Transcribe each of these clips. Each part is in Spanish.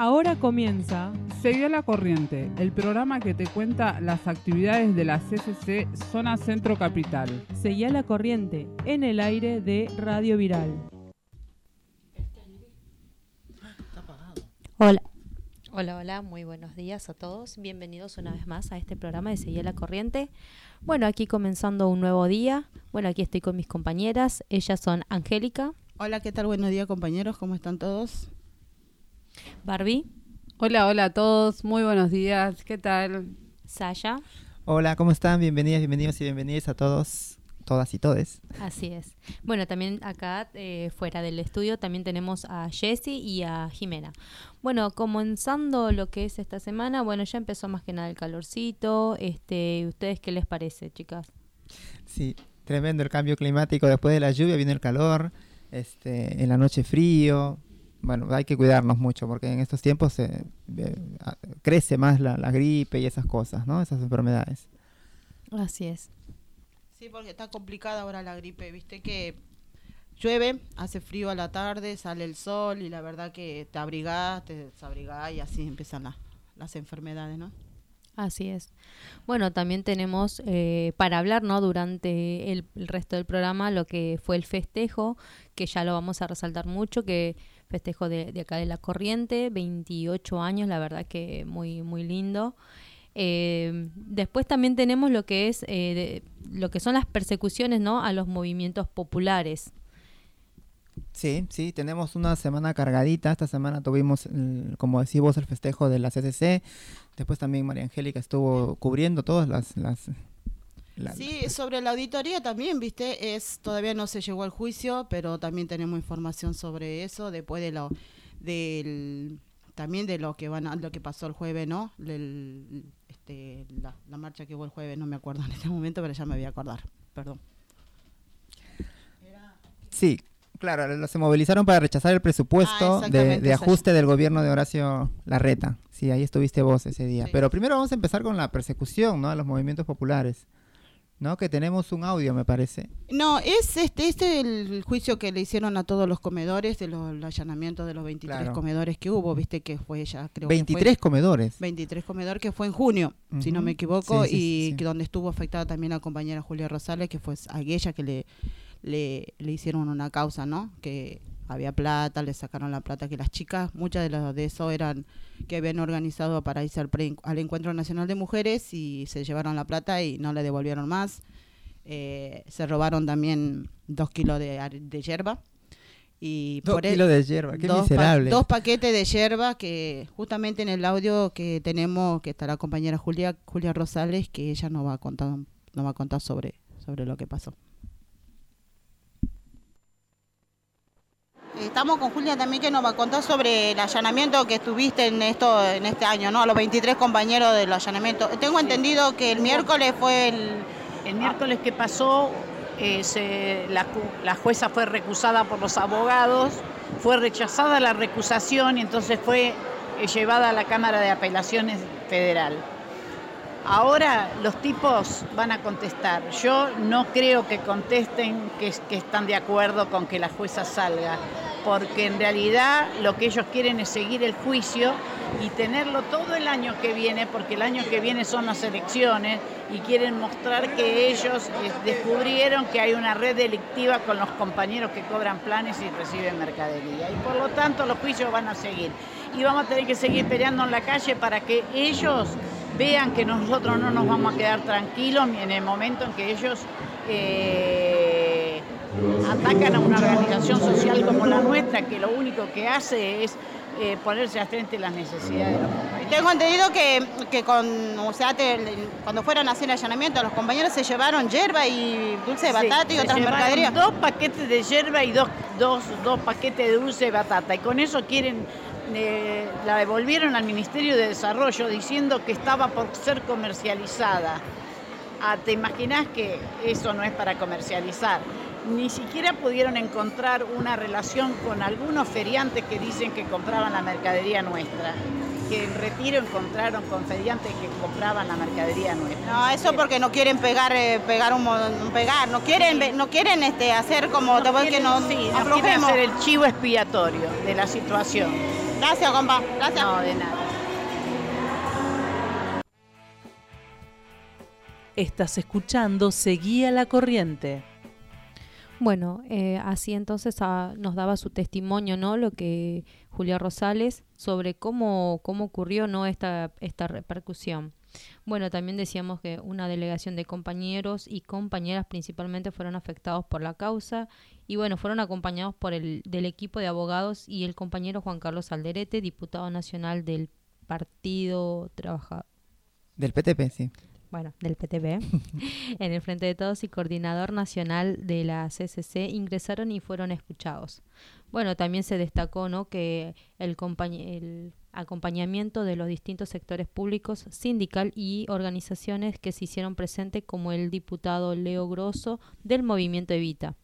Ahora comienza Seguí a la corriente, el programa que te cuenta las actividades de la CCC Zona Centro Capital. Seguí a la corriente en el aire de Radio Viral. Hola. Hola, hola, muy buenos días a todos. Bienvenidos una vez más a este programa de Seguir la Corriente. Bueno, aquí comenzando un nuevo día. Bueno, aquí estoy con mis compañeras. Ellas son Angélica. Hola, ¿qué tal? Buenos días, compañeros. ¿Cómo están todos? Barbie. Hola, hola a todos. Muy buenos días. ¿Qué tal? Saya. Hola, ¿cómo están? Bienvenidas, bienvenidos y bienvenidas a todos, todas y todes. Así es. Bueno, también acá eh, fuera del estudio también tenemos a Jessie y a Jimena. Bueno, comenzando lo que es esta semana, bueno, ya empezó más que nada el calorcito. Este, ¿Ustedes qué les parece, chicas? Sí, tremendo el cambio climático. Después de la lluvia viene el calor, este, en la noche frío, bueno, hay que cuidarnos mucho porque en estos tiempos se crece más la, gripe y esas cosas, ¿no? Esas enfermedades. Así es. Sí, porque está complicada ahora la gripe, viste que llueve, hace frío a la tarde, sale el sol y la verdad que te abrigás, te desabrigás y así empiezan las enfermedades, ¿no? Así es. Bueno, también tenemos eh, para hablar, ¿no? Durante el, el, resto del programa lo que fue el festejo, que ya lo vamos a resaltar mucho, que festejo de, acá de la corriente, 28 años, la verdad que muy, muy lindo. Eh, después también tenemos lo que es eh, lo que son las persecuciones ¿no? a los movimientos populares. Sí, sí, tenemos una semana cargadita. Esta semana tuvimos, como decís vos, el festejo de la CCC. Después también María Angélica estuvo cubriendo todas las, las sí, sobre la auditoría también, viste, es todavía no se llegó al juicio, pero también tenemos información sobre eso después de lo del también de lo que van a, lo que pasó el jueves, ¿no? este, la, marcha que hubo el jueves, no me acuerdo en este momento, pero ya me voy a acordar. Perdón. Sí, claro, se movilizaron para rechazar el presupuesto ah, de, ajuste del gobierno de Horacio Larreta. Sí, ahí estuviste vos ese día. Pero primero vamos a empezar con la persecución, ¿no? A los movimientos populares. ¿No? Que tenemos un audio, me parece. No, es este, este el juicio que le hicieron a todos los comedores, de los allanamientos de los 23 comedores que hubo, viste que fue ya, creo 23 comedores. 23 comedores que fue en junio, si no me equivoco, y que donde estuvo afectada también la compañera Julia Rosales, que fue a ella que le, le, le hicieron una causa, ¿no? Que había plata, le sacaron la plata que las chicas, muchas de las de eso eran que habían organizado para irse al, al Encuentro Nacional de Mujeres y se llevaron la plata y no le devolvieron más. Eh, se robaron también dos kilos de, de hierba. Y dos kilos de hierba, qué dos miserable. dos paquetes de hierba que justamente en el audio que tenemos, que está la compañera Julia, Julia Rosales, que ella nos va a contar, nos va a contar sobre, sobre lo que pasó. Estamos con Julia también que nos va a contar sobre el allanamiento que estuviste en esto en este año, ¿no? A los 23 compañeros del allanamiento. Tengo entendido que el miércoles fue el... El miércoles que pasó, eh, la, jueza fue recusada por los abogados, fue rechazada la recusación y entonces fue eh, llevada a la Cámara de Apelaciones Federal. Ahora los tipos van a contestar. Yo no creo que contesten que, están de acuerdo con que la jueza salga porque en realidad lo que ellos quieren es seguir el juicio y tenerlo todo el año que viene, porque el año que viene son las elecciones y quieren mostrar que ellos eh, descubrieron que hay una red delictiva con los compañeros que cobran planes y reciben mercadería. Y por lo tanto los juicios van a seguir. Y vamos a tener que seguir peleando en la calle para que ellos vean que nosotros no nos vamos a quedar tranquilos en el momento en que ellos... Eh, atacan a una organización social como la nuestra, que lo único que hace es eh, ponerse a frente a las necesidades de los compañeros. Tengo entendido que, que con, o sea, cuando fueron a hacer allanamiento, los compañeros se llevaron hierba y dulce de batata y otras mercaderías. Dos paquetes de hierba y dos, dos, dos paquetes de dulce de batata. Y con eso quieren eh, la devolvieron al Ministerio de Desarrollo diciendo que estaba por ser comercializada. Ah, ¿Te imaginas que eso no es para comercializar? ni siquiera pudieron encontrar una relación con algunos feriantes que dicen que compraban la mercadería nuestra. Que en retiro encontraron con feriantes que compraban la mercadería nuestra. No, eso porque no quieren pegar, eh, pegar un, pegar, no quieren, no quieren este, hacer como no quieren, que no, sí, no quieren hacer el chivo expiatorio de la situación. Gracias, compa. Gracias. No, de nada. Estás escuchando Seguía la Corriente. Bueno, eh, así entonces ah, nos daba su testimonio, ¿no? Lo que Julia Rosales sobre cómo, cómo ocurrió, ¿no? Esta, esta repercusión. Bueno, también decíamos que una delegación de compañeros y compañeras principalmente fueron afectados por la causa y bueno, fueron acompañados por el del equipo de abogados y el compañero Juan Carlos Alderete, diputado nacional del Partido Trabajador. Del PTP, sí bueno, del PTB, en el Frente de Todos y coordinador nacional de la CCC ingresaron y fueron escuchados. Bueno, también se destacó ¿no? que el, el acompañamiento de los distintos sectores públicos, sindical y organizaciones que se hicieron presentes, como el diputado Leo Grosso del Movimiento Evita.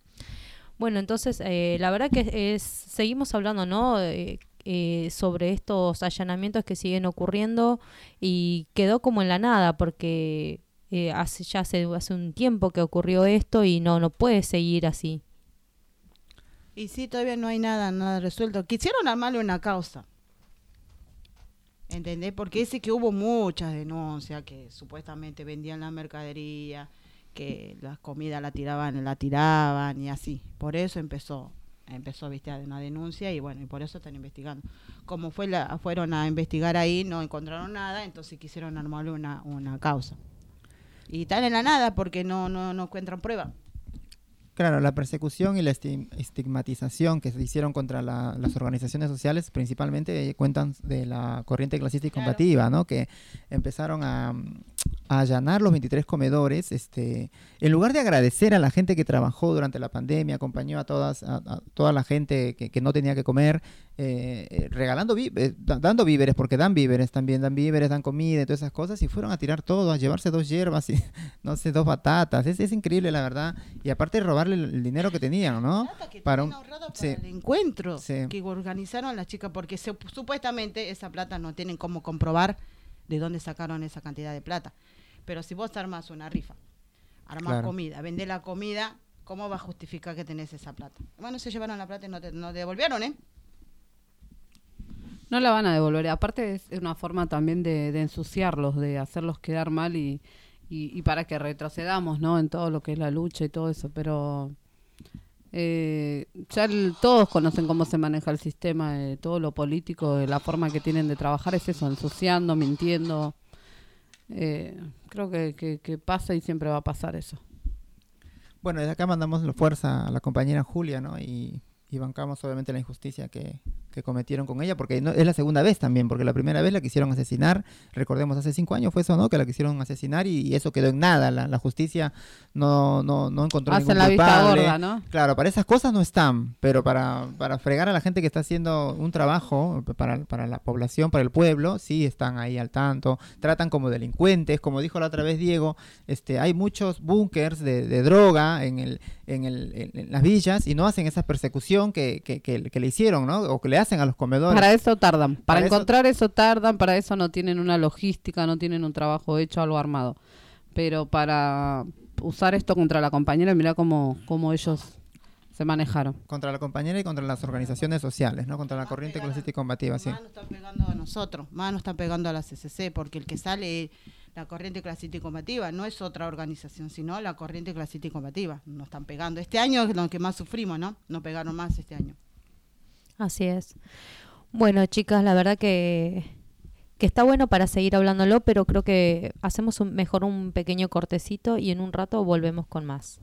Bueno, entonces, eh, la verdad que es, seguimos hablando, ¿no? Eh, eh, sobre estos allanamientos que siguen ocurriendo y quedó como en la nada porque eh, hace ya hace, hace un tiempo que ocurrió esto y no no puede seguir así. Y sí, todavía no hay nada, nada resuelto. Quisieron armarle una causa. ¿Entendés? Porque dice que hubo muchas denuncias, que supuestamente vendían la mercadería, que las comidas la tiraban, la tiraban y así. Por eso empezó empezó ¿viste, una denuncia y bueno, y por eso están investigando. Como fue la, fueron a investigar ahí, no encontraron nada, entonces quisieron armarle una, una causa. Y están en la nada porque no, no, no encuentran prueba. Claro, la persecución y la estigmatización que se hicieron contra las organizaciones sociales principalmente cuentan de la corriente clasista y combativa, ¿no? Que empezaron a, allanar los 23 comedores, este, en lugar de agradecer a la gente que trabajó durante la pandemia, acompañó a todas, a, toda la gente que, no tenía que comer, eh, eh, regalando, eh, dando víveres, porque dan víveres también, dan víveres, dan comida y todas esas cosas, y fueron a tirar todo, a llevarse dos hierbas y, no sé, dos batatas, es, es increíble la verdad, y aparte robarle el, dinero que tenían, ¿no? para un el encuentro que organizaron las chicas, porque supuestamente esa plata no tienen cómo comprobar de dónde sacaron esa cantidad de plata. Pero si vos armas una rifa, armas comida, vendés la comida, ¿cómo va a justificar que tenés esa plata? Bueno, se llevaron la plata y no te no devolvieron, ¿eh? No la van a devolver. Aparte es una forma también de, ensuciarlos, de hacerlos quedar mal y, y, para que retrocedamos, ¿no? En todo lo que es la lucha y todo eso. Pero eh, ya todos conocen cómo se maneja el sistema, eh, todo lo político, la forma que tienen de trabajar es eso, ensuciando, mintiendo. Eh, creo que, que, pasa y siempre va a pasar eso. Bueno, desde acá mandamos fuerza a la compañera Julia, ¿no? Y, y bancamos obviamente la injusticia que, que cometieron con ella, porque no, es la segunda vez también, porque la primera vez la quisieron asesinar, recordemos hace cinco años fue eso, ¿no? Que la quisieron asesinar y, eso quedó en nada, la, justicia no, no, no encontró Hacen la vista gorda, ¿no? Claro, para esas cosas no están, pero para, para fregar a la gente que está haciendo un trabajo para, para la población, para el pueblo, sí están ahí al tanto, tratan como delincuentes, como dijo la otra vez Diego, este, hay muchos búnkers de, droga en, el, en, el, en, las villas y no hacen esa persecución que, que, que, le hicieron, ¿no? O que le hacen a los comedores. Para eso tardan, para, encontrar eso... tardan, para eso no tienen una logística, no tienen un trabajo hecho, algo armado. Pero para usar esto contra la compañera, mira cómo, cómo ellos se manejaron. Contra la compañera y contra las organizaciones sociales, ¿no? Contra la corriente clasista y combativa, sí. Más nos están pegando a nosotros, más nos están pegando a la CCC, porque el que sale la corriente clasista y combativa no es otra organización, sino la corriente clasista y combativa. Nos están pegando. Este año es lo que más sufrimos, ¿no? Nos pegaron más este año. Así es. Bueno, chicas, la verdad que, que está bueno para seguir hablándolo, pero creo que hacemos un, mejor un pequeño cortecito y en un rato volvemos con más.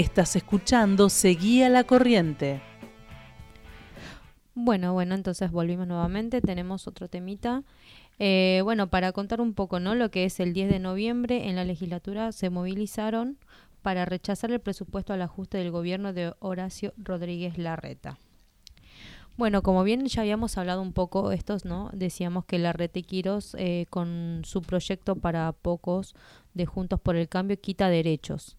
Estás escuchando Seguía la Corriente. Bueno, bueno, entonces volvimos nuevamente, tenemos otro temita. Eh, bueno, para contar un poco, ¿no? Lo que es el 10 de noviembre en la legislatura se movilizaron para rechazar el presupuesto al ajuste del gobierno de Horacio Rodríguez Larreta. Bueno, como bien ya habíamos hablado un poco estos, ¿no? Decíamos que Larreta y Quiros eh, con su proyecto para pocos de Juntos por el Cambio quita derechos.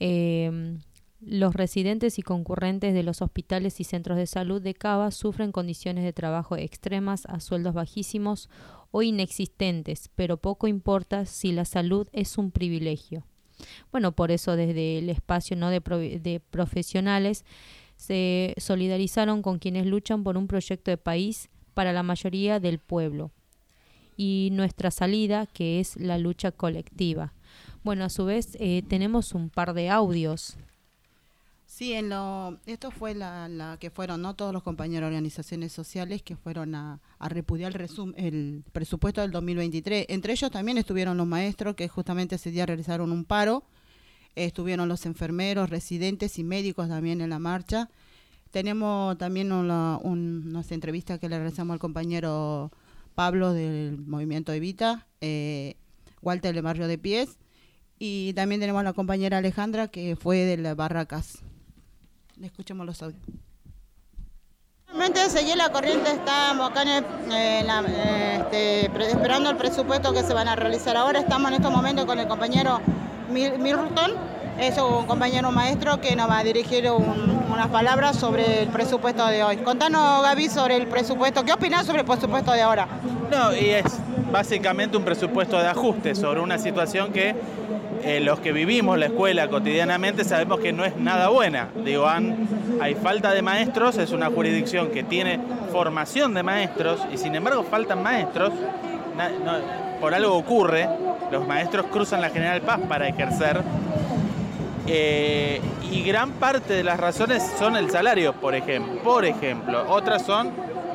Eh, los residentes y concurrentes de los hospitales y centros de salud de Cava sufren condiciones de trabajo extremas a sueldos bajísimos o inexistentes, pero poco importa si la salud es un privilegio. Bueno, por eso desde el espacio ¿no? de, de profesionales se solidarizaron con quienes luchan por un proyecto de país para la mayoría del pueblo y nuestra salida, que es la lucha colectiva. Bueno, a su vez eh, tenemos un par de audios Sí, en lo, esto fue la, que fueron no todos los compañeros de organizaciones sociales que fueron a, repudiar el, el presupuesto del 2023. Entre ellos también estuvieron los maestros que justamente ese día realizaron un paro. estuvieron los enfermeros, residentes y médicos también en la marcha. Tenemos también una, entrevista que le realizamos al compañero Pablo del movimiento Evita, eh, Walter de Barrio de Pies. Y también tenemos a la compañera Alejandra que fue de las Barracas. Escuchemos los audios. Realmente seguí la corriente, estamos acá este, esperando el presupuesto que se van a realizar ahora. Estamos en estos momentos con el compañero Milton, es un compañero maestro que nos va a dirigir unas palabras sobre el presupuesto de hoy. Contanos, Gaby, sobre el presupuesto. ¿Qué opinas sobre el presupuesto de ahora? No, y es básicamente un presupuesto de ajuste sobre una situación que eh, los que vivimos la escuela cotidianamente sabemos que no es nada buena. Digo, hay falta de maestros, es una jurisdicción que tiene formación de maestros y sin embargo faltan maestros. por algo ocurre, los maestros cruzan la General Paz para ejercer eh, y gran parte de las razones son el salario, por ejemplo. Por ejemplo, otras son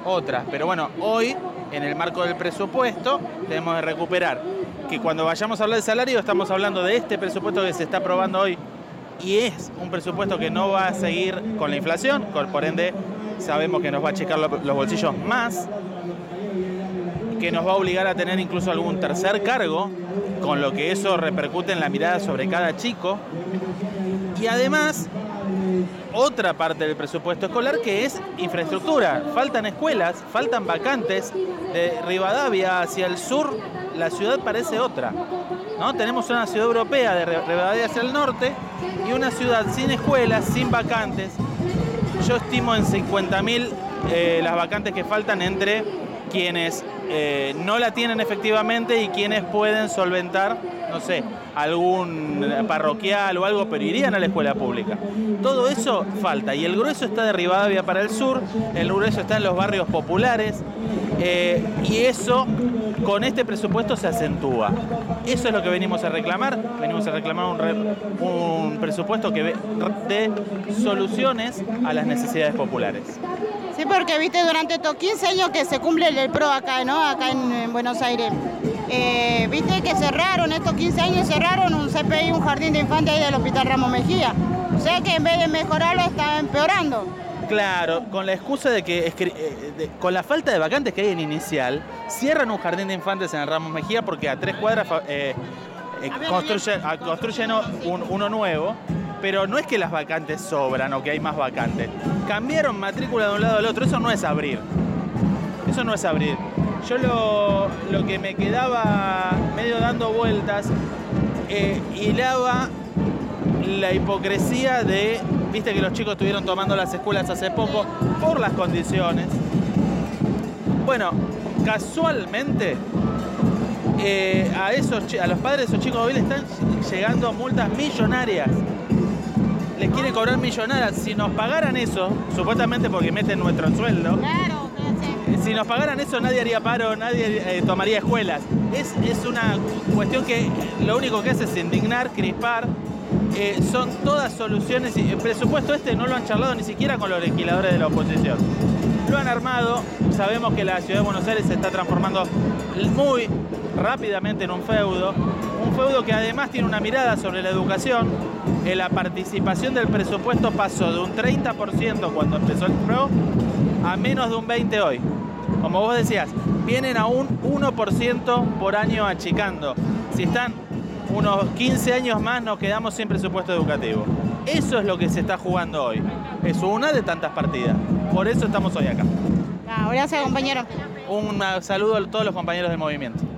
otras. Pero bueno, hoy, en el marco del presupuesto, tenemos que recuperar que cuando vayamos a hablar de salario estamos hablando de este presupuesto que se está aprobando hoy y es un presupuesto que no va a seguir con la inflación, por ende sabemos que nos va a checar los bolsillos más, que nos va a obligar a tener incluso algún tercer cargo, con lo que eso repercute en la mirada sobre cada chico. Y además, otra parte del presupuesto escolar que es infraestructura. Faltan escuelas, faltan vacantes. De Rivadavia hacia el sur la ciudad parece otra. ¿no? Tenemos una ciudad europea de Rivadavia hacia el norte y una ciudad sin escuelas, sin vacantes. Yo estimo en 50.000 eh, las vacantes que faltan entre quienes eh, no la tienen efectivamente y quienes pueden solventar, no sé, algún parroquial o algo, pero irían a la escuela pública. Todo eso falta y el grueso está de Rivadavia para el sur, el grueso está en los barrios populares eh, y eso con este presupuesto se acentúa. Eso es lo que venimos a reclamar, venimos a reclamar un, presupuesto que dé soluciones a las necesidades populares. Sí, porque viste durante estos 15 años que se cumple el PRO acá, ¿no? Acá en, Buenos Aires. Eh, viste que cerraron, estos 15 años cerraron un CPI, un jardín de infantes ahí del Hospital Ramos Mejía. O sea que en vez de mejorarlo está empeorando. Claro, con la excusa de que, eh, con la falta de vacantes que hay en inicial, cierran un jardín de infantes en el Ramos Mejía porque a tres cuadras eh, construyen, uno nuevo, pero no es que las vacantes sobran o que hay más vacantes. Cambiaron matrícula de un lado al otro, eso no es abrir. Eso no es abrir. Yo lo, lo que me quedaba medio dando vueltas, hilaba la hipocresía de Viste que los chicos estuvieron tomando las escuelas hace poco por las condiciones. Bueno, casualmente eh, a, esos, a los padres de esos chicos hoy le están llegando multas millonarias. Les quieren cobrar millonarias. Si nos pagaran eso, supuestamente porque meten nuestro sueldo, claro, si nos pagaran eso nadie haría paro, nadie eh, tomaría escuelas. Es, es una cuestión que lo único que hace es indignar, crispar eh, son todas soluciones el presupuesto este no lo han charlado ni siquiera con los legisladores de la oposición. Lo han armado, sabemos que la ciudad de Buenos Aires se está transformando muy rápidamente en un feudo, un feudo que además tiene una mirada sobre la educación, en la participación del presupuesto pasó de un 30% cuando empezó el PRO a menos de un 20% hoy. Como vos decías, vienen a un 1% por año achicando. Si están unos 15 años más nos quedamos sin presupuesto educativo. Eso es lo que se está jugando hoy. Es una de tantas partidas. Por eso estamos hoy acá. Ah, gracias, compañero. Un saludo a todos los compañeros del movimiento.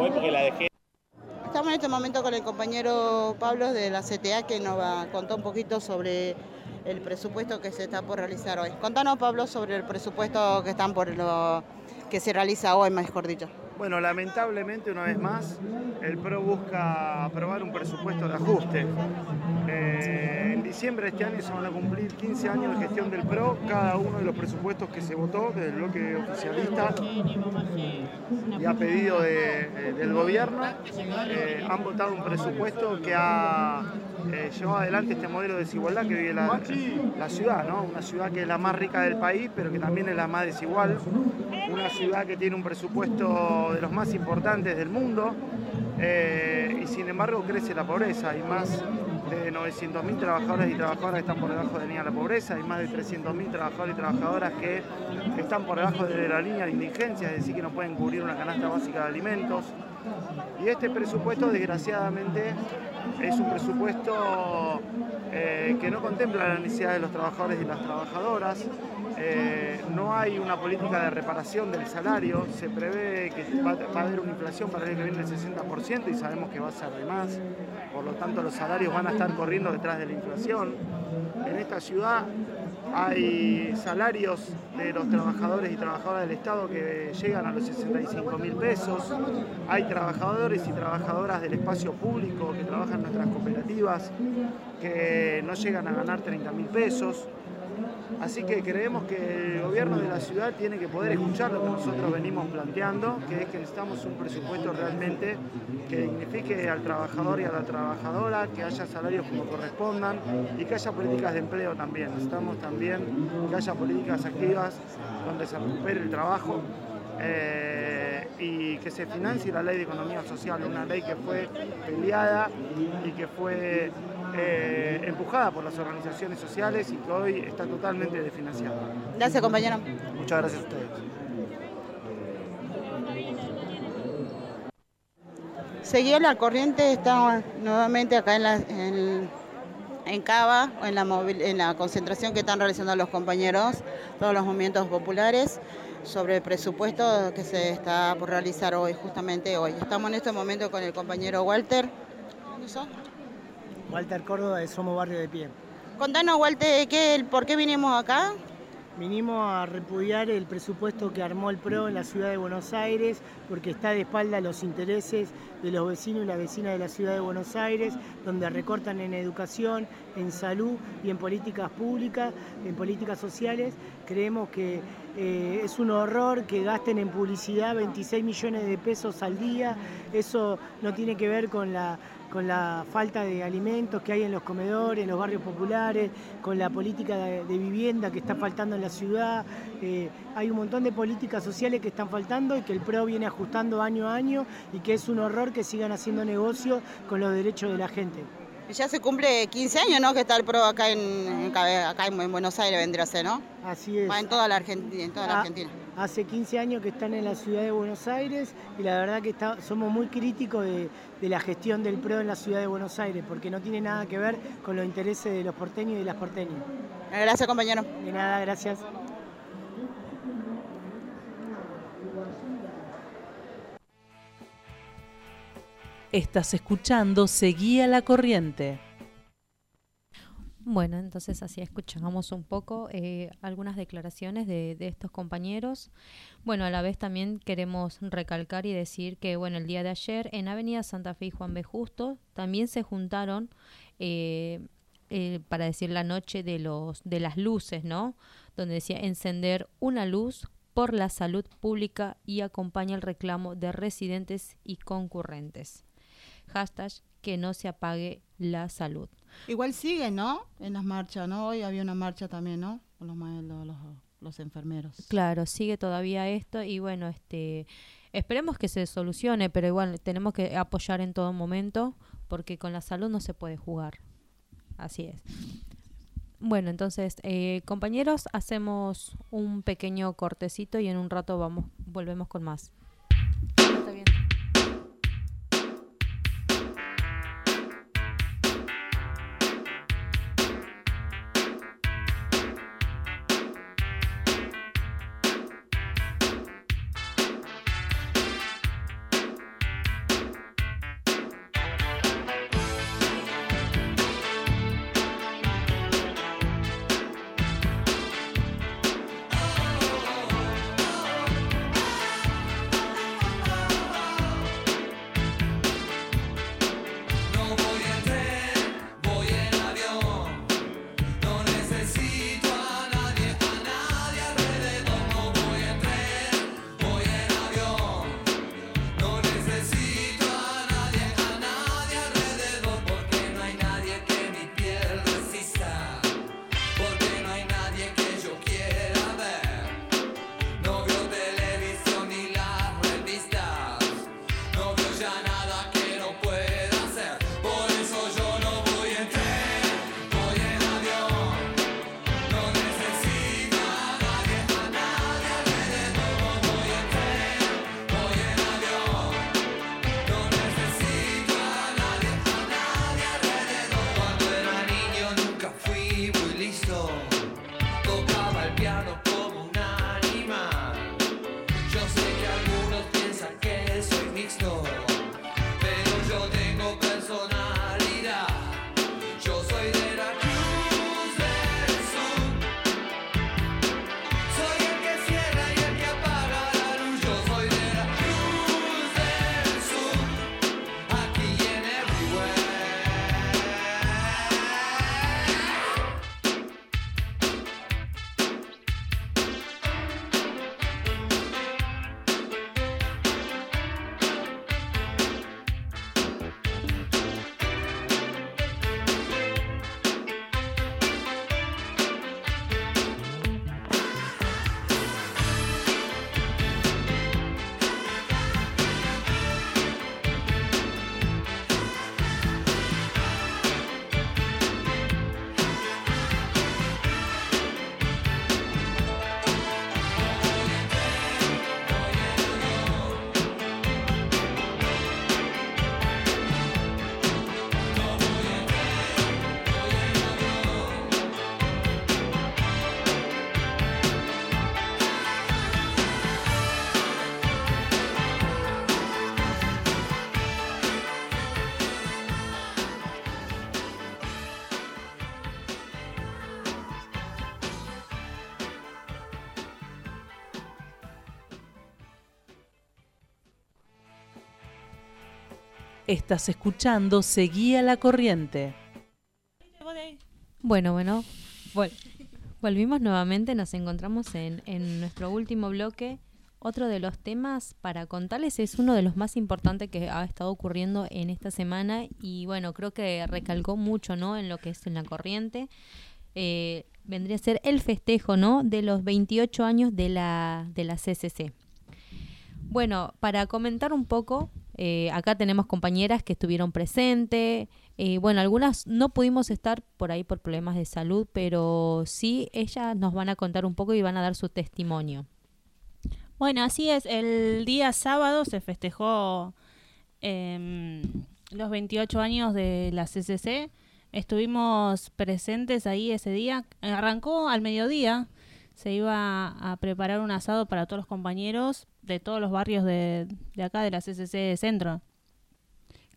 Voy porque la dejé. Estamos en este momento con el compañero Pablo de la CTA que nos va a contar un poquito sobre el presupuesto que se está por realizar hoy. Contanos, Pablo, sobre el presupuesto que están por lo que se realiza hoy, mejor dicho. Bueno, lamentablemente, una vez más, el PRO busca aprobar un presupuesto de ajuste. Eh, en diciembre de este año se van a cumplir 15 años de gestión del PRO. Cada uno de los presupuestos que se votó del bloque oficialista y a pedido del gobierno eh, han votado un presupuesto que ha eh, adelante este modelo de desigualdad que vive la, la ciudad, ¿no? una ciudad que es la más rica del país, pero que también es la más desigual, una ciudad que tiene un presupuesto de los más importantes del mundo eh, y sin embargo crece la pobreza. Hay más de 900.000 trabajadores y trabajadoras que están por debajo de la línea de la pobreza, hay más de 300.000 trabajadores y trabajadoras que están por debajo de la línea de indigencia, es decir, que no pueden cubrir una canasta básica de alimentos. Y este presupuesto, desgraciadamente, es un presupuesto eh, que no contempla la necesidad de los trabajadores y las trabajadoras. Eh, no hay una política de reparación del salario, se prevé que va, a haber una inflación para el año que viene del 60% y sabemos que va a ser de más, por lo tanto los salarios van a estar corriendo detrás de la inflación. En esta ciudad hay salarios de los trabajadores y trabajadoras del Estado que llegan a los 65 mil pesos, hay trabajadores y trabajadoras del espacio público que trabajan en nuestras cooperativas que no llegan a ganar 30 mil pesos. Así que creemos que el gobierno de la ciudad tiene que poder escuchar lo que nosotros venimos planteando, que es que necesitamos un presupuesto realmente que dignifique al trabajador y a la trabajadora, que haya salarios como correspondan y que haya políticas de empleo también. Necesitamos también que haya políticas activas donde se recupere el trabajo. Eh, y que se financie la ley de economía social, una ley que fue peleada y que fue eh, empujada por las organizaciones sociales y que hoy está totalmente desfinanciada. Gracias, compañero. Muchas gracias a ustedes. Seguía la corriente, estamos nuevamente acá en, la, en, en Cava, en la, en la concentración que están realizando los compañeros, todos los movimientos populares, sobre el presupuesto que se está por realizar hoy, justamente hoy. Estamos en este momento con el compañero Walter. ¿Dónde Walter Córdoba de Somos Barrio de Pie. Contanos, Walter, ¿qué, ¿por qué vinimos acá? Vinimos a repudiar el presupuesto que armó el PRO en la ciudad de Buenos Aires porque está de espalda a los intereses de los vecinos y las vecinas de la ciudad de Buenos Aires, donde recortan en educación, en salud y en políticas públicas, en políticas sociales. Creemos que eh, es un horror que gasten en publicidad 26 millones de pesos al día. Eso no tiene que ver con la con la falta de alimentos que hay en los comedores, en los barrios populares, con la política de, vivienda que está faltando en la ciudad. Eh, hay un montón de políticas sociales que están faltando y que el PRO viene ajustando año a año y que es un horror que sigan haciendo negocio con los derechos de la gente. Ya se cumple 15 años, ¿no? Que está el PRO acá en, acá en Buenos Aires, vendría a ser, ¿no? Así es. Va en toda la, Argentina, en toda la ah, Argentina. Hace 15 años que están en la ciudad de Buenos Aires y la verdad que somos muy críticos de, de, la gestión del PRO en la ciudad de Buenos Aires, porque no tiene nada que ver con los intereses de los porteños y de las porteñas. Gracias, compañero. De nada, gracias. Estás escuchando Seguía la Corriente. Bueno, entonces así escuchamos un poco eh, algunas declaraciones de, estos compañeros. Bueno, a la vez también queremos recalcar y decir que, bueno, el día de ayer en Avenida Santa Fe y Juan B. Justo también se juntaron eh, eh, para decir la noche de, los, de las luces, ¿no? Donde decía encender una luz por la salud pública y acompaña el reclamo de residentes y concurrentes hashtag que no se apague la salud. Igual sigue, ¿no? En las marchas, ¿no? Hoy había una marcha también, ¿no? Con los, los enfermeros. Claro, sigue todavía esto y bueno, este esperemos que se solucione, pero igual tenemos que apoyar en todo momento porque con la salud no se puede jugar. Así es. Bueno, entonces, eh, compañeros, hacemos un pequeño cortecito y en un rato vamos, volvemos con más. Estás escuchando Seguía la Corriente. Bueno, bueno, volvimos nuevamente, nos encontramos en, en, nuestro último bloque. Otro de los temas para contarles es uno de los más importantes que ha estado ocurriendo en esta semana y bueno, creo que recalcó mucho ¿no? en lo que es en la corriente. Eh, vendría a ser el festejo ¿no? de los 28 años de la, de la CCC. Bueno, para comentar un poco, eh, acá tenemos compañeras que estuvieron presentes. Eh, bueno, algunas no pudimos estar por ahí por problemas de salud, pero sí ellas nos van a contar un poco y van a dar su testimonio. Bueno, así es. El día sábado se festejó em, los 28 años de la CCC. Estuvimos presentes ahí ese día. Arrancó al mediodía. Se iba a preparar un asado para todos los compañeros de todos los barrios de, de acá, de la CCC Centro.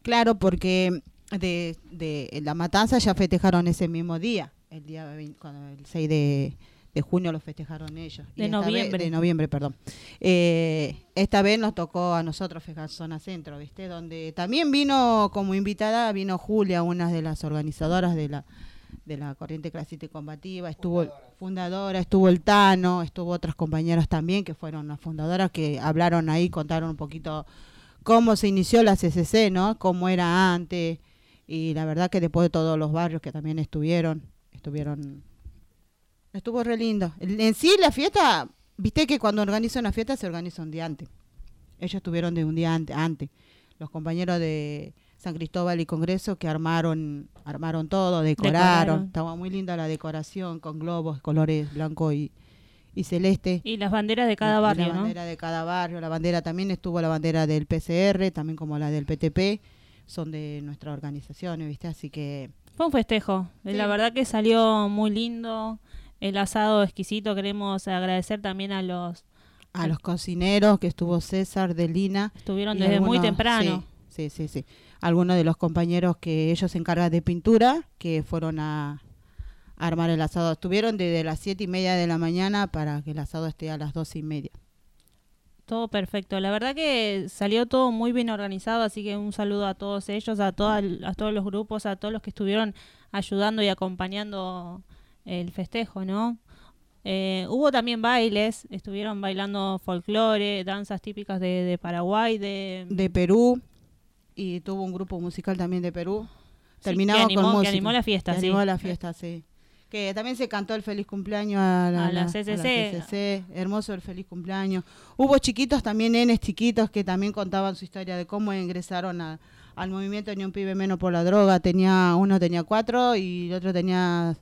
Claro, porque de, de la matanza ya festejaron ese mismo día, el día cuando el 6 de, de junio lo festejaron ellos. De noviembre. de noviembre, perdón. Eh, esta vez nos tocó a nosotros festejar Zona Centro, ¿viste? Donde también vino como invitada, vino Julia, una de las organizadoras de la de la corriente clasista y combativa, estuvo fundadora. estuvo el Tano, estuvo otras compañeras también que fueron las fundadoras que hablaron ahí, contaron un poquito cómo se inició la CCC, ¿no? Cómo era antes y la verdad que después de todos los barrios que también estuvieron, estuvieron Estuvo re lindo. En sí, la fiesta, viste que cuando organiza una fiesta se organiza un día antes. Ellos estuvieron de un día antes. Los compañeros de San Cristóbal y Congreso que armaron armaron todo, decoraron. Estaba muy linda la decoración con globos, colores blanco y, y celeste. Y las banderas de cada barrio, La bandera de cada barrio, la bandera también estuvo la bandera del PCR, también como la del PTP, son de nuestra organización, ¿viste? Así que... Fue un festejo, la verdad que salió muy lindo, el asado exquisito, queremos agradecer también a los... A los cocineros, que estuvo César, de Lina. Estuvieron desde muy temprano. Sí, sí, sí. Algunos de los compañeros que ellos se encargan de pintura, que fueron a, armar el asado. Estuvieron desde las siete y media de la mañana para que el asado esté a las doce y media. Todo perfecto. La verdad que salió todo muy bien organizado, así que un saludo a todos ellos, a, todas, a todos los grupos, a todos los que estuvieron ayudando y acompañando el festejo, ¿no? Eh, hubo también bailes, estuvieron bailando folclore, danzas típicas de, Paraguay, de... De Perú, y tuvo un grupo musical también de Perú. Terminaba con música. Que animó la fiesta, sí. Animó la fiesta, sí que también se cantó el feliz cumpleaños a la, a CCC. Hermoso el feliz cumpleaños. Hubo chiquitos también, nenes chiquitos, que también contaban su historia de cómo ingresaron al movimiento Ni un pibe menos por la droga. Tenía Uno tenía cuatro y el otro tenía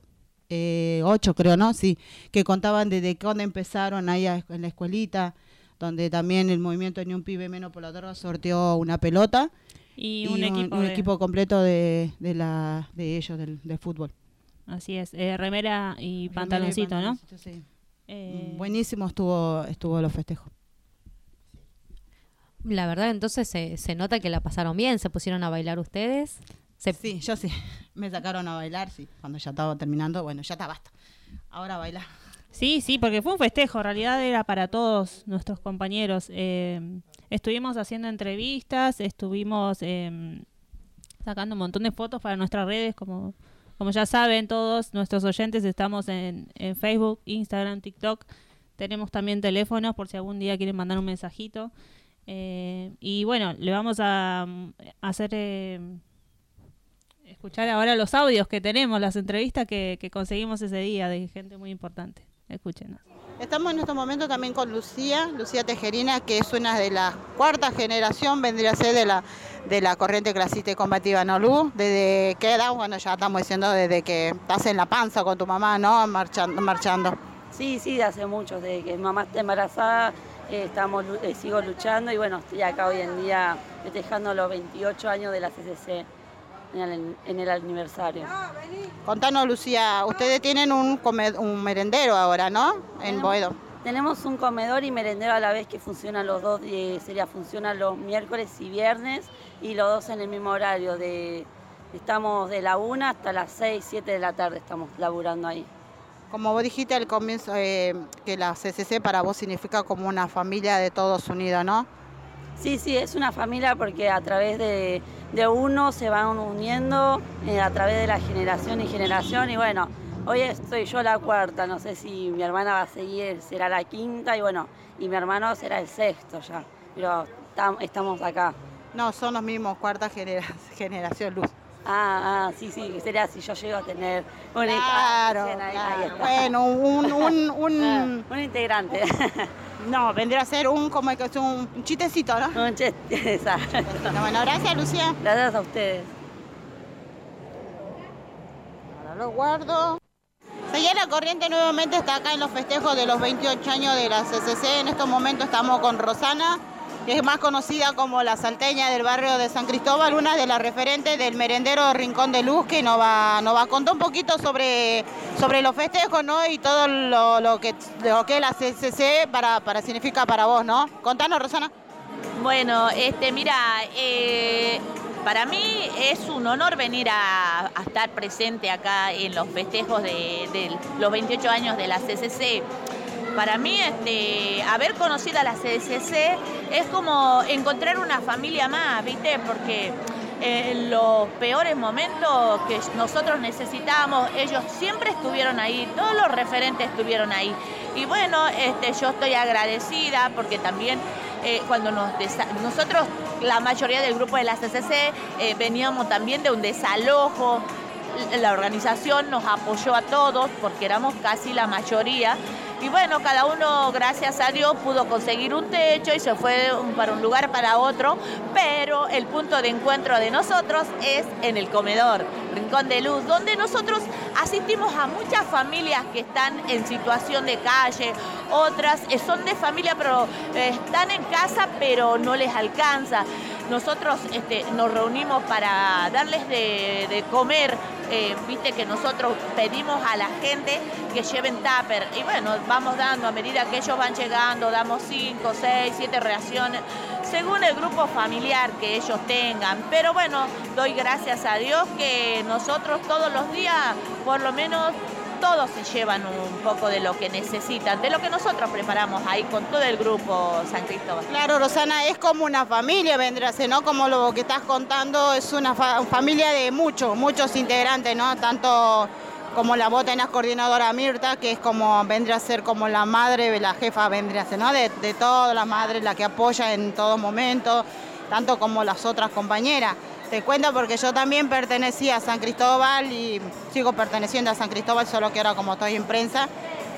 eh, ocho, creo, ¿no? Sí, que contaban desde cuándo empezaron ahí en la escuelita, donde también el movimiento Ni un pibe menos por la droga sorteó una pelota. Y, un, equipo, equipo completo de, de, la, de ellos, del fútbol. Así es, eh, remera y pantaloncito, ¿no? Eh, Buenísimo estuvo, estuvo los festejos. La verdad, entonces se, se nota que la pasaron bien. ¿Se pusieron a bailar ustedes? Sí, yo sí. Me sacaron a bailar, sí. Cuando ya estaba terminando, bueno, ya está, basta. Ahora bailar. Sí, sí, porque fue un festejo. En realidad era para todos nuestros compañeros. Eh, estuvimos haciendo entrevistas, estuvimos sacando un montón de fotos para nuestras redes, como como ya saben todos nuestros oyentes, estamos en, Facebook, Instagram, TikTok. Tenemos también teléfonos por si algún día quieren mandar un mensajito. Eh, y bueno, le vamos a, mm, hacer eh, escuchar ahora los audios que tenemos, las entrevistas que, que conseguimos ese día de gente muy importante. Escúchenos. Estamos en este momento también con Lucía, Lucía Tejerina, que es una de las cuarta generación, vendría a ser de la, de la corriente clasista y combativa, ¿no? Desde qué edad, bueno, ya estamos diciendo desde que estás en la panza con tu mamá, ¿no? Marchando. marchando. Sí, sí, hace mucho, desde que mamá está embarazada, eh, estamos, eh, sigo luchando y bueno, estoy acá hoy en día festejando los 28 años de la CCC en el, aniversario. Contanos, Lucía, ustedes tienen un, un merendero ahora, ¿no? En Boedo. Tenemos un comedor y merendero a la vez que funcionan los dos, sería funcionan los miércoles y viernes y los dos en el mismo horario. De, estamos de la una hasta las 6, 7 de la tarde, estamos laburando ahí. Como vos dijiste al comienzo, eh, que la CCC para vos significa como una familia de todos unidos, ¿no? Sí, sí, es una familia porque a través de, uno se van uniendo, eh, a través de la generación y generación. Y bueno, hoy estoy yo la cuarta, no sé si mi hermana va a seguir, será la quinta y bueno, y mi hermano será el sexto ya. Pero estamos acá. No, son los mismos, cuarta generación luz. Ah, ah, sí, sí, sería si yo llego a tener un claro, Bueno, un, un, un, un integrante. No, vendría a ser un como que es un chistecito, ¿no? Un chiste, exacto. Bueno, gracias, Lucía. Gracias a ustedes. Ahora lo guardo. Seguía la corriente nuevamente está acá en los festejos de los 28 años de la CCC. En estos momentos estamos con Rosana que es más conocida como la salteña del barrio de San Cristóbal, una de las referentes del merendero Rincón de Luz, que nos va, nos va a contar un poquito sobre, sobre los festejos ¿no? y todo lo, que, lo que la CCC para, para significa para vos, ¿no? Contanos, Rosana. Bueno, este, mira, eh, para mí es un honor venir a, estar presente acá en los festejos de, de los 28 años de la CCC para mí este, haber conocido a la CCC es como encontrar una familia más, ¿viste? Porque en los peores momentos que nosotros necesitábamos, ellos siempre estuvieron ahí, todos los referentes estuvieron ahí. Y bueno, este, yo estoy agradecida porque también eh, cuando nos nosotros, la mayoría del grupo de la CCC, eh, veníamos también de un desalojo la organización nos apoyó a todos porque éramos casi la mayoría y bueno, cada uno, gracias a Dios, pudo conseguir un techo y se fue para un lugar para otro, pero el punto de encuentro de nosotros es en el comedor, Rincón de Luz, donde nosotros asistimos a muchas familias que están en situación de calle, otras eh, son de familia, pero eh, están en casa, pero no les alcanza. Nosotros este, nos reunimos para darles de comer eh, viste que nosotros pedimos a la gente que lleven tupper y bueno, vamos dando a medida que ellos van llegando, damos 5, 6, 7 reacciones según el grupo familiar que ellos tengan. Pero bueno, doy gracias a Dios que nosotros todos los días por lo menos todos se llevan un poco de lo que necesitan, de lo que nosotros preparamos ahí con todo el grupo San Cristóbal. Claro, Rosana, es como una familia, vendrá ¿no? Como lo que estás contando, es una familia de muchos, muchos integrantes, ¿no? Tanto como la botena coordinadora Mirta, que es como vendría a ser como la madre, la jefa vendría a ser, ¿no? De, de todas las madres, la que apoya en todo momento, tanto como las otras compañeras. Te cuento porque yo también pertenecía a San Cristóbal y sigo perteneciendo a San Cristóbal, solo que ahora como estoy en prensa,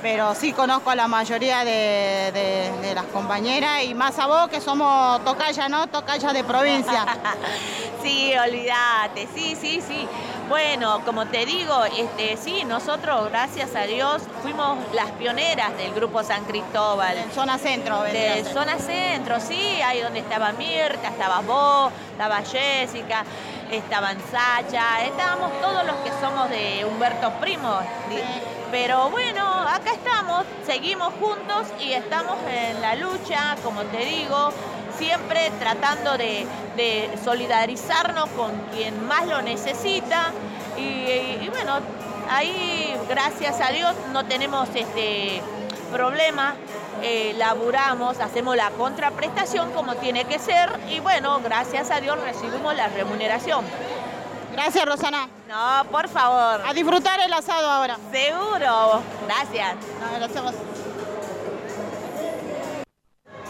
pero sí conozco a la mayoría de, las compañeras y más a vos que somos tocaya, ¿no? Tocaya de provincia. sí, olvídate, sí, sí, sí. Bueno, como te digo, este, sí, nosotros, gracias a Dios, fuimos las pioneras del grupo San Cristóbal. En zona centro, De zona centro, sí, ahí donde estaba Mirta, estaba vos, estaba Jessica, estaban Sacha, estábamos todos los que somos de Humberto Primo. Pero bueno, acá estamos, seguimos juntos y estamos en la lucha, como te digo, siempre tratando de, solidarizarnos con quien más lo necesita. Y, bueno, ahí gracias a Dios no tenemos este problema, eh, laburamos, hacemos la contraprestación como tiene que ser y bueno, gracias a Dios recibimos la remuneración. Gracias, Rosana. No, por favor. A disfrutar el asado ahora. Seguro. Gracias. No, gracias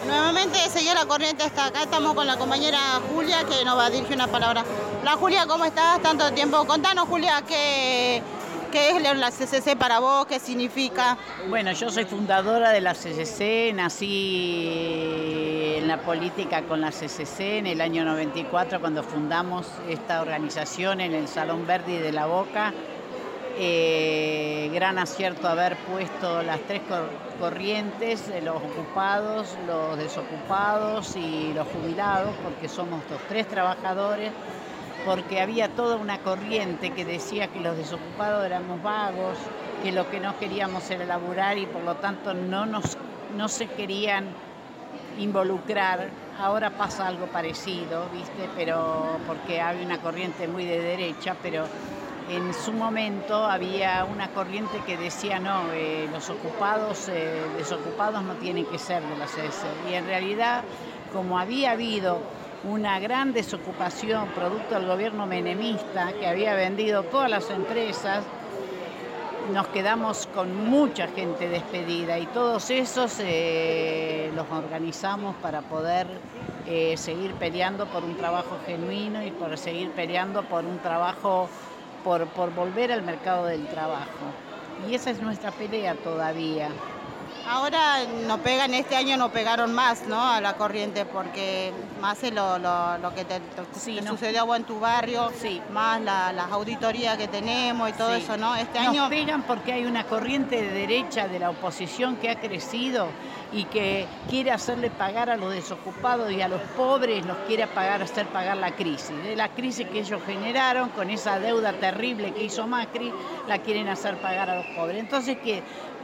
Nuevamente, señora Corriente está acá. Estamos con la compañera Julia que nos va a dirigir una palabra. La Julia, ¿cómo estás? Tanto tiempo. Contanos, Julia, qué, ¿Qué es la CCC para vos? ¿Qué significa? Bueno, yo soy fundadora de la CCC, nací en la política con la CCC en el año 94 cuando fundamos esta organización en el Salón Verdi de la Boca. Eh, gran acierto haber puesto las tres corrientes, los ocupados, los desocupados y los jubilados, porque somos los tres trabajadores porque había toda una corriente que decía que los desocupados éramos vagos, que lo que no queríamos era laburar y por lo tanto no, nos, no se querían involucrar. Ahora pasa algo parecido, ¿viste? Pero porque hay una corriente muy de derecha, pero en su momento había una corriente que decía no, eh, los ocupados, eh, desocupados no tienen que ser de la CS. Y en realidad, como había habido una gran desocupación producto del gobierno menemista que había vendido todas las empresas. Nos quedamos con mucha gente despedida y todos esos eh, los organizamos para poder eh, seguir peleando por un trabajo genuino y por seguir peleando por un trabajo, por, por volver al mercado del trabajo. Y esa es nuestra pelea todavía. Ahora no pegan, este año no pegaron más, ¿no? A la corriente, porque más es lo, que te, sucedió en tu barrio, sí. más las auditorías que tenemos y todo eso, ¿no? Este año... pegan porque hay una corriente de derecha de la oposición que ha crecido y que quiere hacerle pagar a los desocupados y a los pobres, los quiere pagar, hacer pagar la crisis. De la crisis que ellos generaron con esa deuda terrible que hizo Macri, la quieren hacer pagar a los pobres. Entonces, que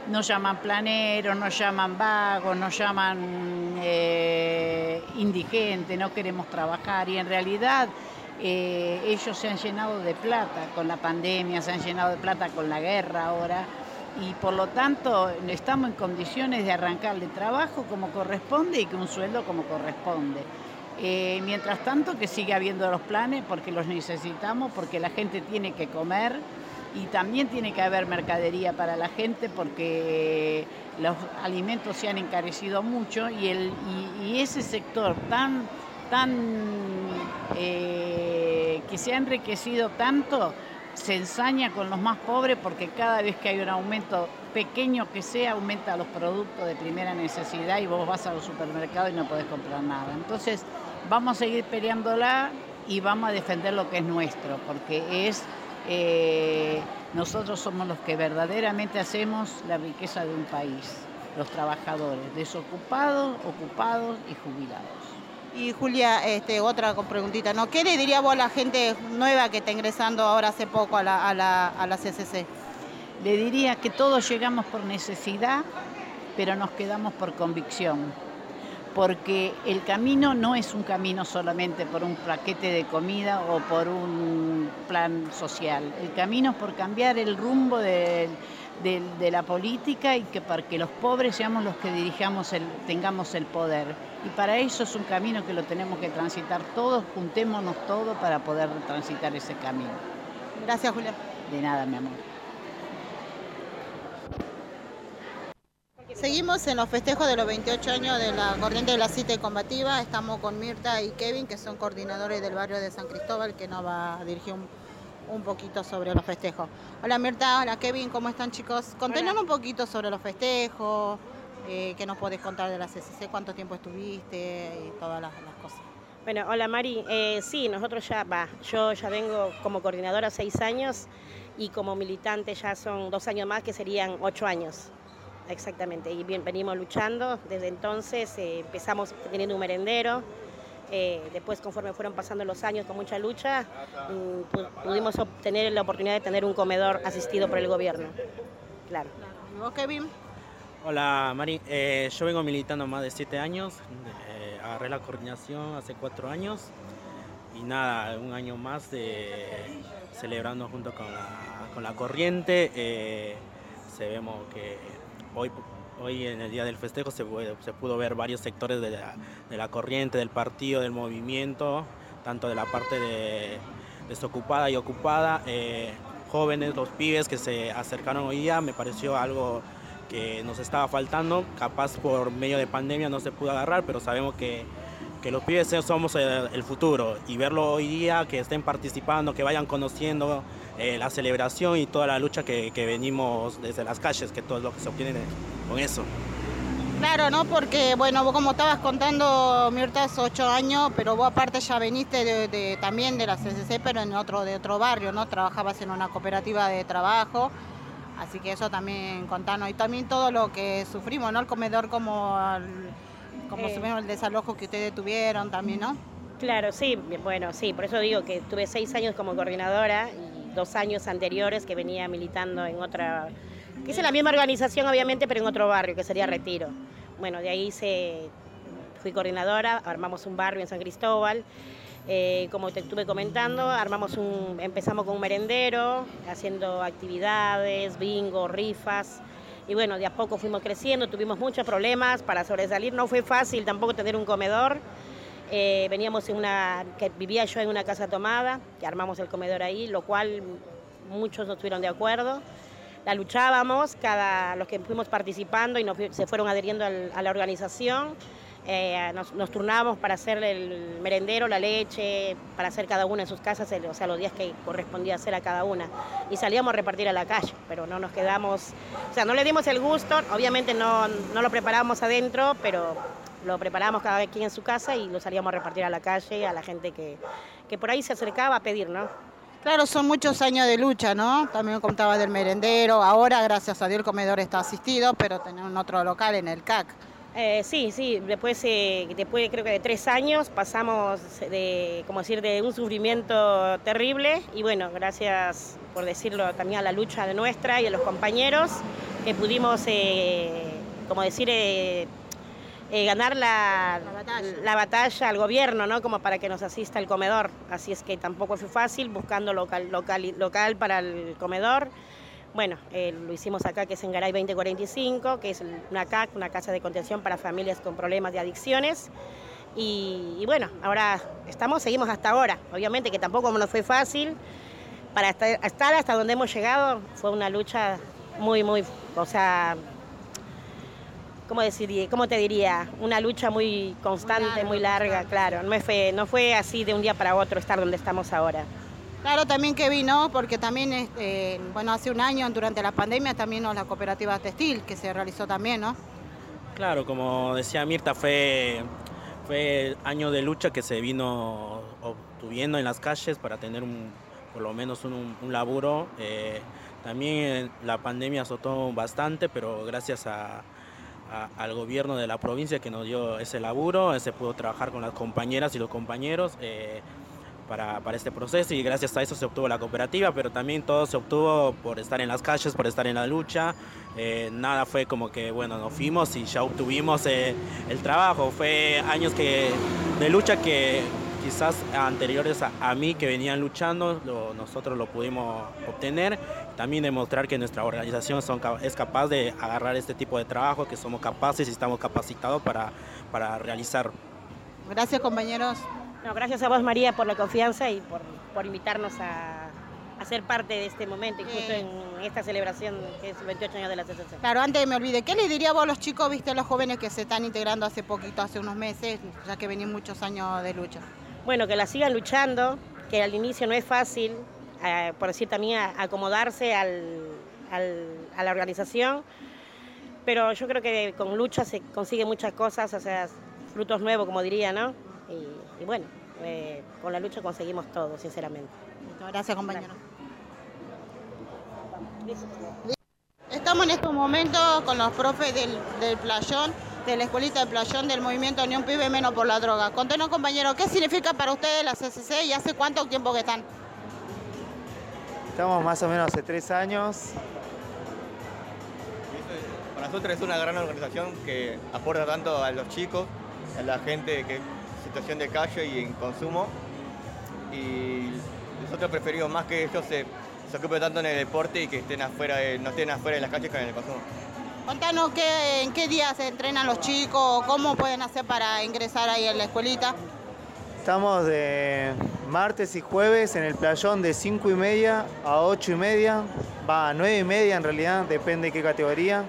nos llaman planeros, nos llaman vagos, nos llaman eh, indigentes, no queremos trabajar y en realidad eh, ellos se han llenado de plata con la pandemia, se han llenado de plata con la guerra ahora y por lo tanto estamos en condiciones de arrancarle trabajo como corresponde y que un sueldo como corresponde. Eh, mientras tanto que sigue habiendo los planes porque los necesitamos, porque la gente tiene que comer y también tiene que haber mercadería para la gente porque los alimentos se han encarecido mucho y, el, y, ese sector tan, tan eh, que se ha enriquecido tanto se ensaña con los más pobres porque cada vez que hay un aumento pequeño que sea, aumenta los productos de primera necesidad y vos vas a los supermercados y no podés comprar nada. Entonces, vamos a seguir peleándola y vamos a defender lo que es nuestro, porque es eh, nosotros somos los que verdaderamente hacemos la riqueza de un país, los trabajadores, desocupados, ocupados y jubilados. Y Julia, este, otra preguntita, ¿no? ¿Qué le diría vos a la gente nueva que está ingresando ahora hace poco a la, a la, a la CCC? Le diría que todos llegamos por necesidad, pero nos quedamos por convicción porque el camino no es un camino solamente por un paquete de comida o por un plan social. El camino es por cambiar el rumbo de, la política y que para que los pobres seamos los que dirijamos el, tengamos el poder. Y para eso es un camino que lo tenemos que transitar todos, juntémonos todos para poder transitar ese camino. Gracias, Julia. De nada, mi amor. Seguimos en los festejos de los 28 años de la corriente de la cita combativa. Estamos con Mirta y Kevin, que son coordinadores del barrio de San Cristóbal, que nos va a dirigir un, poquito sobre los festejos. Hola Mirta, hola Kevin, ¿cómo están chicos? Contenos un poquito sobre los festejos, eh, qué nos podés contar de la CCC, cuánto tiempo estuviste y todas las, cosas. Bueno, hola Mari, eh, sí, nosotros ya, va, yo ya vengo como coordinadora seis años y como militante ya son dos años más, que serían ocho años. Exactamente, y bien, venimos luchando. Desde entonces eh, empezamos teniendo un merendero. Eh, después, conforme fueron pasando los años con mucha lucha, mm, pudimos obtener la oportunidad de tener un comedor asistido por el gobierno. Claro. ¿Y vos, Kevin? Hola, Mari. Eh, yo vengo militando más de siete años. agarré la coordinación hace cuatro años. Y nada, un año más de celebrando junto con la, con la corriente. se vemos que hoy, hoy en el día del festejo se, se pudo ver varios sectores de la, corriente, del partido, del movimiento, tanto de la parte de desocupada y ocupada, eh, jóvenes, los pibes que se acercaron hoy día, me pareció algo que nos estaba faltando, capaz por medio de pandemia no se pudo agarrar, pero sabemos que, que los pibes somos el, futuro y verlo hoy día, que estén participando, que vayan conociendo eh, la celebración y toda la lucha que, venimos desde las calles, que todo es lo que se obtiene con eso. Claro, ¿no? Porque, bueno, vos como estabas contando, Mirta, hace ocho años, pero vos aparte ya veniste de, también de la CCC, pero en otro, de otro barrio, ¿no? Trabajabas en una cooperativa de trabajo, así que eso también contanos. Y también todo lo que sufrimos, ¿no? El comedor como, como eh. el desalojo que ustedes tuvieron también, ¿no? Claro, sí, bueno, sí, por eso digo que tuve seis años como coordinadora dos años anteriores que venía militando en otra, que es la misma organización obviamente, pero en otro barrio, que sería Retiro. Bueno, de ahí se, fui coordinadora, armamos un barrio en San Cristóbal. Eh, como te estuve comentando, armamos un, empezamos con un merendero, haciendo actividades, bingo, rifas. Y bueno, de a poco fuimos creciendo, tuvimos muchos problemas para sobresalir. No fue fácil tampoco tener un comedor. Eh, veníamos en una, que vivía yo en una casa tomada, que armamos el comedor ahí, lo cual muchos no estuvieron de acuerdo. La luchábamos, cada, los que fuimos participando y nos, se fueron adheriendo a la organización. Eh, nos, nos, turnábamos para hacer el merendero, la leche, para hacer cada una en sus casas, o sea, los días que correspondía hacer a cada una. Y salíamos a repartir a la calle, pero no nos quedamos, o sea, no le dimos el gusto, obviamente no, no lo preparábamos adentro, pero lo preparábamos cada vez quien en su casa y lo salíamos a repartir a la calle, a la gente que, que por ahí se acercaba a pedir, ¿no? Claro, son muchos años de lucha, ¿no? También contaba del merendero, ahora gracias a Dios el comedor está asistido, pero tenemos otro local en el CAC. Eh, sí, sí, después, eh, después creo que de tres años pasamos de, como decir, de un sufrimiento terrible y bueno, gracias por decirlo también a la lucha de nuestra y de los compañeros que pudimos, eh, como decir, eh, ganar la, la, batalla. al gobierno, ¿no? Como para que nos asista el comedor. Así es que tampoco fue fácil buscando local, local, local para el comedor. Bueno, eh, lo hicimos acá, que es en Garay 2045, que es una CAC, una casa de contención para familias con problemas de adicciones. Y, bueno, ahora estamos, seguimos hasta ahora. Obviamente que tampoco nos fue fácil. Para estar, estar hasta donde hemos llegado fue una lucha muy, muy, o sea, ¿cómo, decir, ¿cómo te diría? Una lucha muy constante, muy, larga, claro. No fue, no fue así de un día para otro estar donde estamos ahora. Claro, también que vino, porque también, este, bueno, hace un año, durante la pandemia, también la cooperativa textil, que se realizó también, ¿no? Claro, como decía Mirta, fue, fue año de lucha que se vino obtuviendo en las calles para tener un, por lo menos un, laburo. Eh, también la pandemia azotó bastante, pero gracias al gobierno de la provincia que nos dio ese laburo, se pudo trabajar con las compañeras y los compañeros. Eh, para, para, este proceso y gracias a eso se obtuvo la cooperativa, pero también todo se obtuvo por estar en las calles, por estar en la lucha. Eh, nada fue como que, bueno, nos fuimos y ya obtuvimos eh, el trabajo. Fue años que, de lucha que quizás anteriores a, mí que venían luchando, nosotros lo pudimos obtener. También demostrar que nuestra organización son, es capaz de agarrar este tipo de trabajo, que somos capaces y estamos capacitados para, para realizar. Gracias compañeros gracias a vos, María, por la confianza y por, invitarnos a, ser parte de este momento, justo en esta celebración que es el 28 años de la CCC. Claro, antes me olvide, ¿qué le diría vos a los chicos, viste, a los jóvenes que se están integrando hace poquito, hace unos meses, ya que venís muchos años de lucha? Bueno, que la sigan luchando, que al inicio no es fácil, eh, por decir también, acomodarse a la organización, pero yo creo que con lucha se consiguen muchas cosas, o sea, frutos nuevos, como diría, ¿no? Y, bueno, eh, con la lucha conseguimos todo, sinceramente. Gracias, compañero. Estamos en estos momentos con los profes del, del playón, de la escuelita del playón del movimiento Unión Pibe Menos por la Droga. Contenos, compañero, ¿qué significa para ustedes la CCC y hace cuánto tiempo que están? Estamos más o menos hace tres años. Para nosotros es una gran organización que aporta tanto a los chicos, a la gente que situación de calle y en consumo. Y nosotros preferimos más que ellos se, se ocupen tanto en el deporte y que estén afuera no estén afuera de las calles que en el consumo. Contanos qué, en qué días se entrenan los chicos, cómo pueden hacer para ingresar ahí en la escuelita. Estamos de martes y jueves en el playón de 5 y media a 8 y media, va a 9 y media en realidad, depende de qué categoría.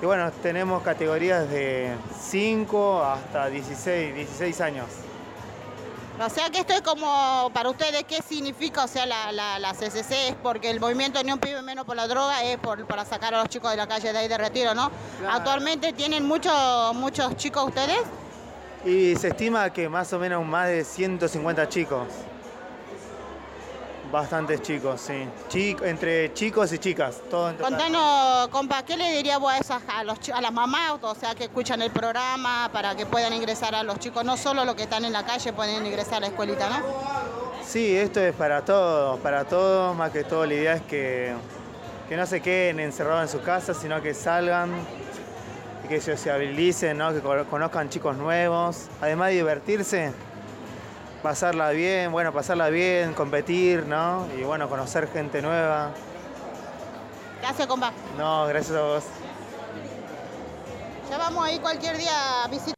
Y bueno, tenemos categorías de 5 hasta 16, 16 años. O sea que esto es como para ustedes, ¿qué significa? O sea, la, la, CCC es porque el movimiento Ni un pibe menos por la droga es por, para sacar a los chicos de la calle de ahí de retiro, ¿no? Actualmente tienen muchos muchos chicos ustedes. Y se estima que más o menos más de 150 chicos. Bastantes chicos, sí. entre chicos y chicas, todo en Contanos, compa, ¿qué le diría vos a, esas, a, los, a las mamás, o sea, que escuchan el programa para que puedan ingresar a los chicos? No solo los que están en la calle pueden ingresar a la escuelita, ¿no? Sí, esto es para todos, para todos, más que todo la idea es que, que no se queden encerrados en sus casas, sino que salgan y que se sociabilicen, ¿no? que conozcan chicos nuevos, además de divertirse pasarla bien, bueno, pasarla bien, competir, ¿no? Y bueno, conocer gente nueva. Gracias, compa. No, gracias a vos. Ya vamos ahí cualquier día a visitar.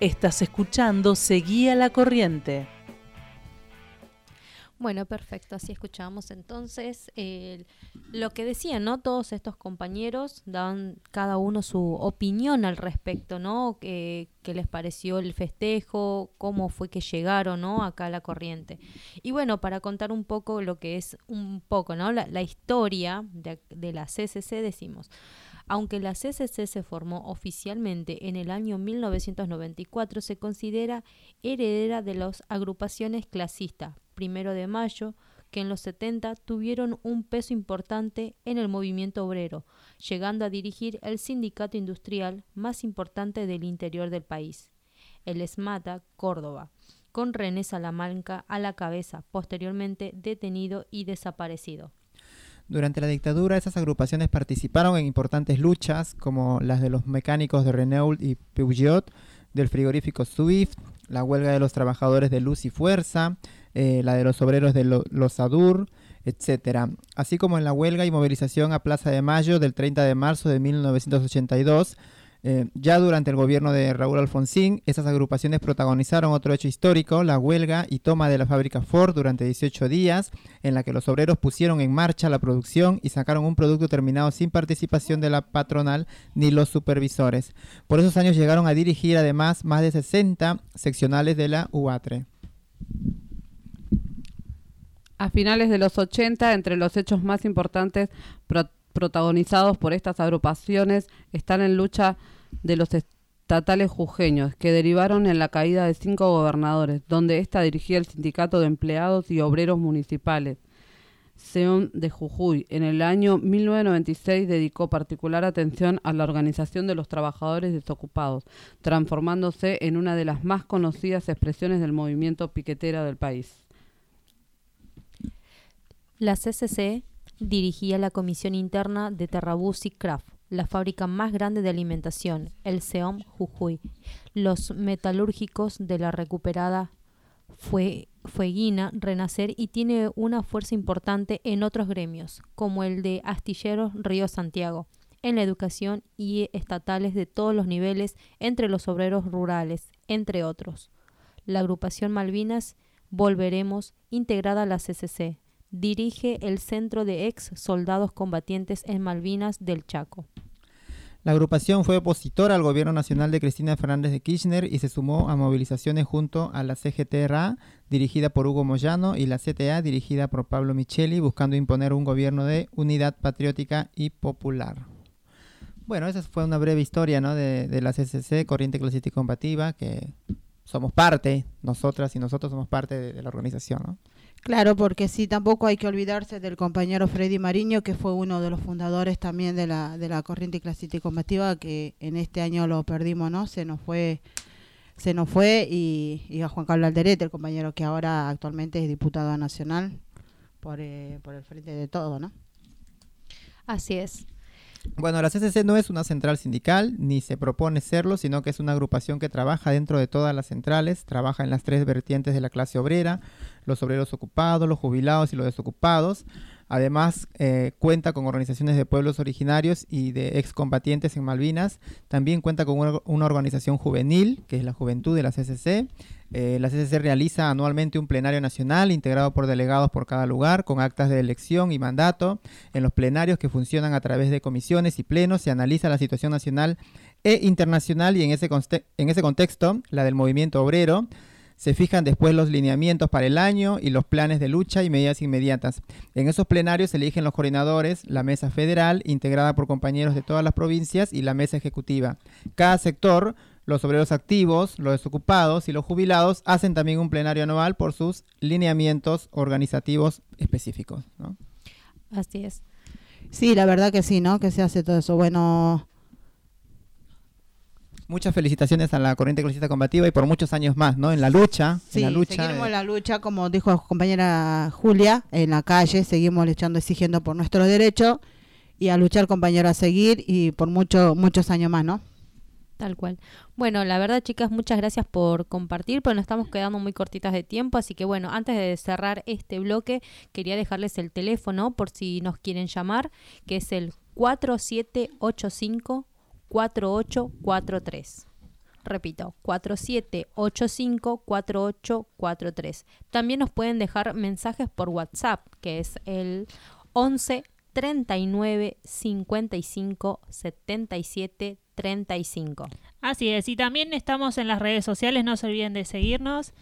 Estás escuchando Seguía la Corriente. Bueno, perfecto. Así escuchamos entonces lo que decían, ¿no? Todos estos compañeros daban cada uno su opinión al respecto, ¿no? ¿Qué, les pareció el festejo? ¿Cómo fue que llegaron, ¿no? Acá a la corriente. Y bueno, para contar un poco lo que es un poco, ¿no? La, historia de, de la CCC, decimos. Aunque la CCC se formó oficialmente en el año 1994, se considera heredera de las agrupaciones clasistas, primero de mayo, que en los 70 tuvieron un peso importante en el movimiento obrero, llegando a dirigir el sindicato industrial más importante del interior del país, el ESMATA Córdoba, con René Salamanca a la cabeza, posteriormente detenido y desaparecido. Durante la dictadura, esas agrupaciones participaron en importantes luchas, como las de los mecánicos de Renault y Peugeot, del frigorífico Swift, la huelga de los trabajadores de Luz y Fuerza, eh, la de los obreros de los ADUR, etcétera, así como en la huelga y movilización a Plaza de Mayo del 30 de marzo de 1982. Eh, ya durante el gobierno de Raúl Alfonsín, esas agrupaciones protagonizaron otro hecho histórico, la huelga y toma de la fábrica Ford durante 18 días, en la que los obreros pusieron en marcha la producción y sacaron un producto terminado sin participación de la patronal ni los supervisores. Por esos años llegaron a dirigir además más de 60 seccionales de la UATRE. A finales de los 80, entre los hechos más importantes protagonizados por estas agrupaciones están en lucha de los estatales jujeños, que derivaron en la caída de cinco gobernadores, donde ésta dirigía el sindicato de empleados y obreros municipales. Seón de Jujuy. En el año 1996 dedicó particular atención a la organización de los trabajadores desocupados, transformándose en una de las más conocidas expresiones del movimiento piquetero del país. La CCC dirigía la comisión interna de Terrabusi Craft, la fábrica más grande de alimentación, el SEOM Jujuy. Los metalúrgicos de la recuperada fue, Fueguina Renacer y tiene una fuerza importante en otros gremios, como el de Astilleros Río Santiago, en la educación y estatales de todos los niveles entre los obreros rurales, entre otros. La agrupación Malvinas Volveremos, integrada a la CCC, dirige el Centro de Ex Soldados Combatientes en Malvinas del Chaco. La agrupación fue opositora al gobierno nacional de Cristina Fernández de Kirchner y se sumó a movilizaciones junto a la CGTRA, dirigida por Hugo Moyano, y la CTA, dirigida por Pablo Micheli, buscando imponer un gobierno de unidad patriótica y popular. Bueno, esa fue una breve historia de, de la CCC, Corriente Clasista y Combativa, que somos parte, nosotras y nosotros somos parte de, la organización. ¿no? Claro, porque sí, tampoco hay que olvidarse del compañero Freddy Mariño, que fue uno de los fundadores también de la, de la corriente clasista combativa, que en este año lo perdimos, ¿no? Se nos fue, se nos fue, y, a Juan Carlos Alderete, el compañero que ahora actualmente es diputado nacional por, eh, por el frente de todo, ¿no? Así es. Bueno, la CCC no es una central sindical, ni se propone serlo, sino que es una agrupación que trabaja dentro de todas las centrales, trabaja en las tres vertientes de la clase obrera, los obreros ocupados, los jubilados y los desocupados. Además, eh, cuenta con organizaciones de pueblos originarios y de excombatientes en Malvinas. También cuenta con una, organización juvenil, que es la Juventud de la CCC. Eh, la CCC realiza anualmente un plenario nacional integrado por delegados por cada lugar, con actas de elección y mandato. En los plenarios que funcionan a través de comisiones y plenos se analiza la situación nacional e internacional y en ese, en ese contexto, la del movimiento obrero, se fijan después los lineamientos para el año y los planes de lucha y medidas inmediatas. En esos plenarios se eligen los coordinadores, la mesa federal, integrada por compañeros de todas las provincias, y la mesa ejecutiva. Cada sector, los obreros activos, los desocupados y los jubilados, hacen también un plenario anual por sus lineamientos organizativos específicos. Así es. Sí, la verdad que sí, ¿no? Que se hace todo eso. Bueno, muchas felicitaciones a la corriente ecologistas combativa y por muchos años más, ¿no? En la lucha. Sí, en la lucha, seguimos en la lucha, como dijo compañera Julia, en la calle, seguimos luchando, exigiendo por nuestros derechos y a luchar, compañero, a seguir y por muchos muchos años más, ¿no? Tal cual. Bueno, la verdad, chicas, muchas gracias por compartir, pero nos estamos quedando muy cortitas de tiempo, así que bueno, antes de cerrar este bloque, quería dejarles el teléfono por si nos quieren llamar, que es el 4785 4843. Repito, 4785-4843. También nos pueden dejar mensajes por WhatsApp, que es el 11 39 55 77 35. Así es, y también estamos en las redes sociales, no se olviden de seguirnos.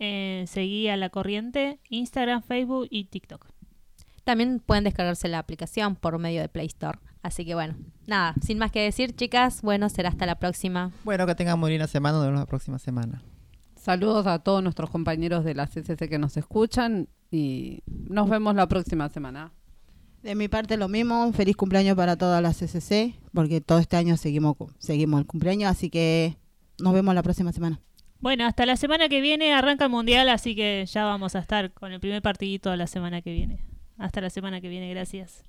Eh, seguí a la corriente, Instagram, Facebook y TikTok. También pueden descargarse la aplicación por medio de Play Store. Así que bueno, nada, sin más que decir, chicas, bueno, será hasta la próxima. Bueno, que tengan muy linda semana, nos vemos la próxima semana. Saludos a todos nuestros compañeros de la CCC que nos escuchan y nos vemos la próxima semana. De mi parte lo mismo, un feliz cumpleaños para toda la CCC, porque todo este año seguimos, seguimos el cumpleaños, así que nos vemos la próxima semana. Bueno, hasta la semana que viene arranca el Mundial, así que ya vamos a estar con el primer partidito la semana que viene. Hasta la semana que viene, gracias.